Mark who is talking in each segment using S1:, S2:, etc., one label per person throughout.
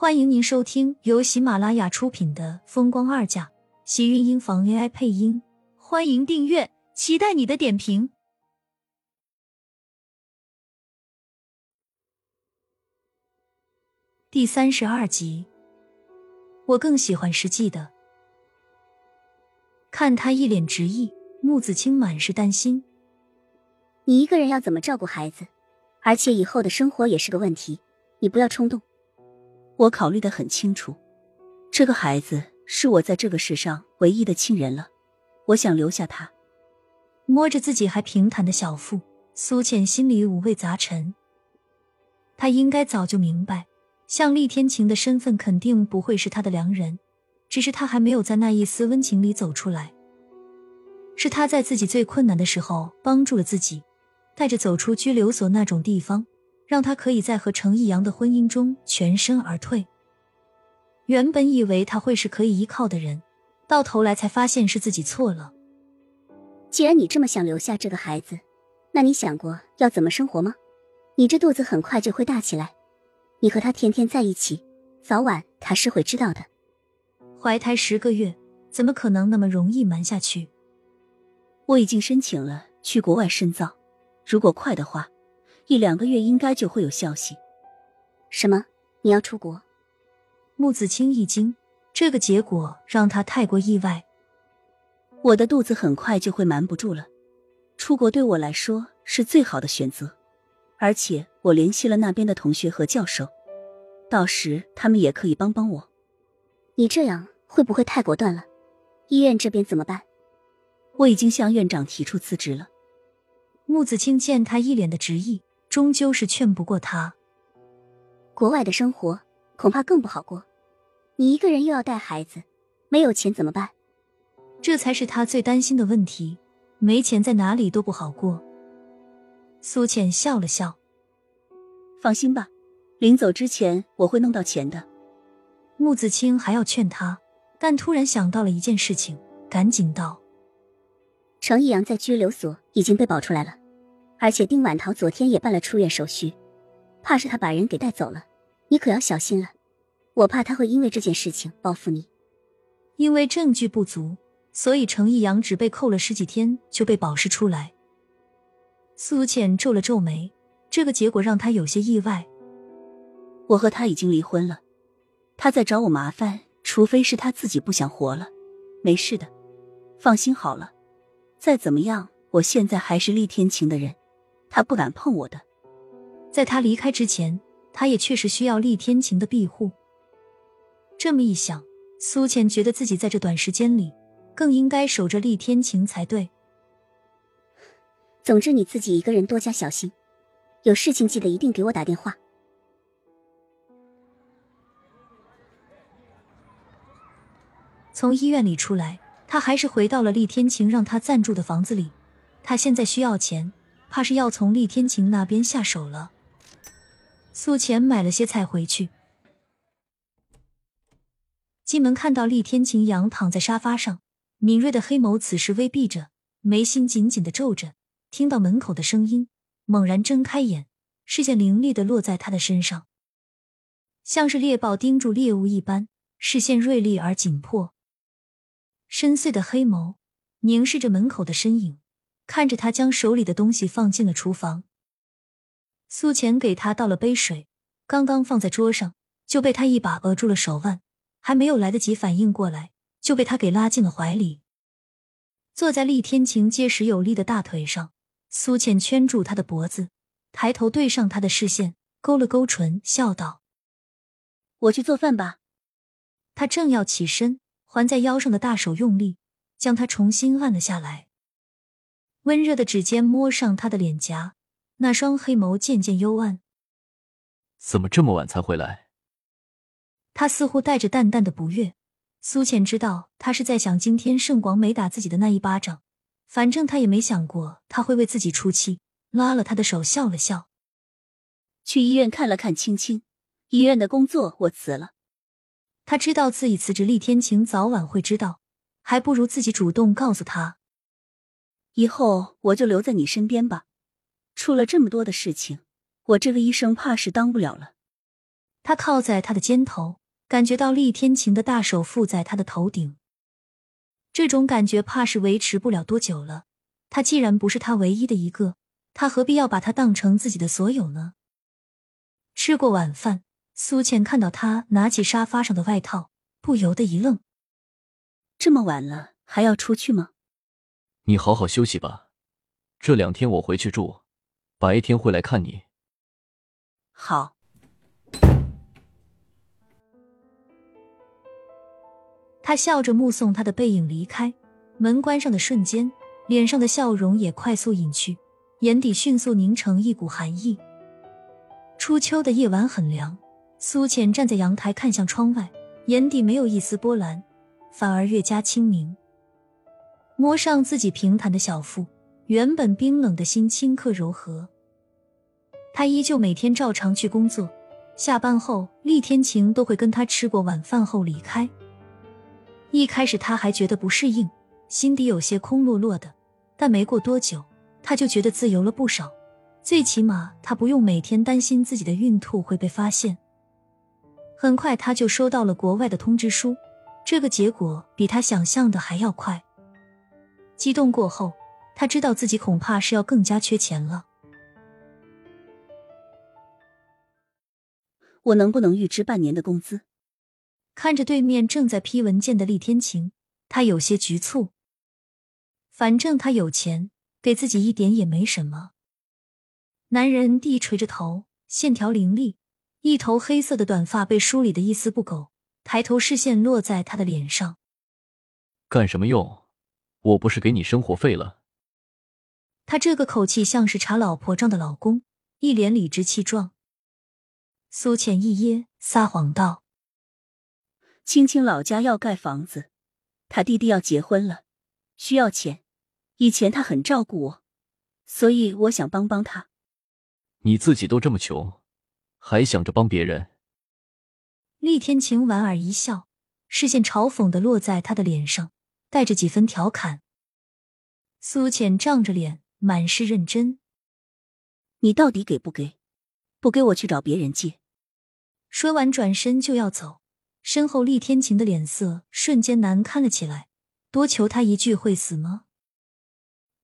S1: 欢迎您收听由喜马拉雅出品的《风光二嫁》，喜运音房 AI 配音。欢迎订阅，期待你的点评。第三十二集，我更喜欢实际的。看他一脸执意，穆子清满是担心。
S2: 你一个人要怎么照顾孩子？而且以后的生活也是个问题，你不要冲动。
S3: 我考虑的很清楚，这个孩子是我在这个世上唯一的亲人了，我想留下他。
S1: 摸着自己还平坦的小腹，苏浅心里五味杂陈。他应该早就明白，像厉天晴的身份肯定不会是他的良人，只是他还没有在那一丝温情里走出来。是他在自己最困难的时候帮助了自己，带着走出拘留所那种地方。让他可以在和程逸阳的婚姻中全身而退。原本以为他会是可以依靠的人，到头来才发现是自己错了。
S2: 既然你这么想留下这个孩子，那你想过要怎么生活吗？你这肚子很快就会大起来，你和他天天在一起，早晚他是会知道的。
S1: 怀胎十个月，怎么可能那么容易瞒下去？
S3: 我已经申请了去国外深造，如果快的话。一两个月应该就会有消息。
S2: 什么？你要出国？
S1: 穆子清一惊，这个结果让他太过意外。
S3: 我的肚子很快就会瞒不住了，出国对我来说是最好的选择。而且我联系了那边的同学和教授，到时他们也可以帮帮我。
S2: 你这样会不会太果断了？医院这边怎么办？
S3: 我已经向院长提出辞职了。
S1: 穆子清见他一脸的执意。终究是劝不过他。
S2: 国外的生活恐怕更不好过，你一个人又要带孩子，没有钱怎么办？
S1: 这才是他最担心的问题。没钱在哪里都不好过。苏浅笑了笑：“
S3: 放心吧，临走之前我会弄到钱的。”
S1: 穆子清还要劝他，但突然想到了一件事情，赶紧道：“
S2: 程逸阳在拘留所已经被保出来了。”而且丁婉桃昨天也办了出院手续，怕是他把人给带走了，你可要小心了。我怕他会因为这件事情报复你。
S1: 因为证据不足，所以程逸阳只被扣了十几天就被保释出来。苏浅皱了皱眉，这个结果让他有些意外。
S3: 我和他已经离婚了，他在找我麻烦，除非是他自己不想活了。没事的，放心好了。再怎么样，我现在还是厉天晴的人。他不敢碰我的，
S1: 在他离开之前，他也确实需要厉天晴的庇护。这么一想，苏浅觉得自己在这短时间里更应该守着厉天晴才对。
S2: 总之，你自己一个人多加小心，有事情记得一定给我打电话。
S1: 从医院里出来，他还是回到了厉天晴让他暂住的房子里。他现在需要钱。怕是要从厉天晴那边下手了。素浅买了些菜回去，进门看到厉天晴仰躺在沙发上，敏锐的黑眸此时微闭着，眉心紧紧的皱着。听到门口的声音，猛然睁开眼，视线凌厉的落在他的身上，像是猎豹盯住猎物一般，视线锐利而紧迫，深邃的黑眸凝视着门口的身影。看着他将手里的东西放进了厨房，苏浅给他倒了杯水，刚刚放在桌上就被他一把扼住了手腕，还没有来得及反应过来，就被他给拉进了怀里。坐在厉天晴结实有力的大腿上，苏浅圈住他的脖子，抬头对上他的视线，勾了勾唇，笑道：“
S3: 我去做饭吧。”
S1: 他正要起身，环在腰上的大手用力将他重新按了下来。温热的指尖摸上他的脸颊，那双黑眸渐渐幽暗。
S4: 怎么这么晚才回来？
S1: 他似乎带着淡淡的不悦。苏浅知道他是在想今天盛广美打自己的那一巴掌，反正他也没想过他会为自己出气，拉了他的手笑了笑。
S3: 去医院看了看青青，医院的工作我辞了。
S1: 他知道自己辞职，厉天晴早晚会知道，还不如自己主动告诉他。
S3: 以后我就留在你身边吧。出了这么多的事情，我这个医生怕是当不了了。
S1: 他靠在他的肩头，感觉到厉天晴的大手附在他的头顶。这种感觉怕是维持不了多久了。他既然不是他唯一的一个，他何必要把他当成自己的所有呢？吃过晚饭，苏倩看到他拿起沙发上的外套，不由得一愣。
S3: 这么晚了，还要出去吗？
S4: 你好好休息吧，这两天我回去住，白天会来看你。
S3: 好。
S1: 他笑着目送他的背影离开，门关上的瞬间，脸上的笑容也快速隐去，眼底迅速凝成一股寒意。初秋的夜晚很凉，苏浅站在阳台看向窗外，眼底没有一丝波澜。反而越加清明。摸上自己平坦的小腹，原本冰冷的心顷刻柔和。他依旧每天照常去工作，下班后厉天晴都会跟他吃过晚饭后离开。一开始他还觉得不适应，心底有些空落落的，但没过多久，他就觉得自由了不少。最起码他不用每天担心自己的孕吐会被发现。很快他就收到了国外的通知书。这个结果比他想象的还要快。激动过后，他知道自己恐怕是要更加缺钱了。
S3: 我能不能预支半年的工资？
S1: 看着对面正在批文件的厉天晴，他有些局促。反正他有钱，给自己一点也没什么。男人低垂着头，线条凌厉，一头黑色的短发被梳理的一丝不苟。抬头，视线落在他的脸上。
S4: 干什么用？我不是给你生活费了？
S1: 他这个口气像是查老婆账的老公，一脸理直气壮。苏浅一噎，撒谎道：“
S3: 青青老家要盖房子，他弟弟要结婚了，需要钱。以前他很照顾我，所以我想帮帮他。
S4: 你自己都这么穷，还想着帮别人？”
S1: 厉天晴莞尔一笑，视线嘲讽的落在他的脸上，带着几分调侃。苏浅涨着脸，满是认真：“
S3: 你到底给不给？不给我去找别人借。”
S1: 说完，转身就要走，身后厉天晴的脸色瞬间难看了起来。多求他一句，会死吗？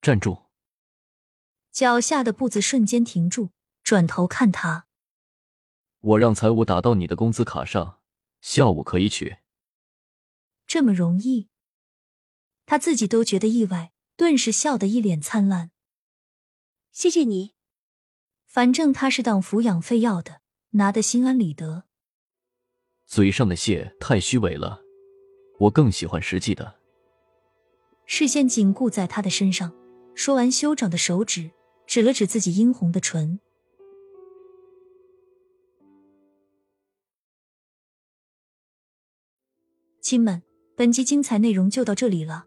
S4: 站住！
S1: 脚下的步子瞬间停住，转头看他。
S4: 我让财务打到你的工资卡上，下午可以取。
S1: 这么容易？他自己都觉得意外，顿时笑得一脸灿烂。
S3: 谢谢你。
S1: 反正他是当抚养费要的，拿的心安理得。
S4: 嘴上的谢太虚伪了，我更喜欢实际的。
S1: 视线紧固在他的身上，说完，修长的手指指了指自己殷红的唇。亲们，本集精彩内容就到这里了，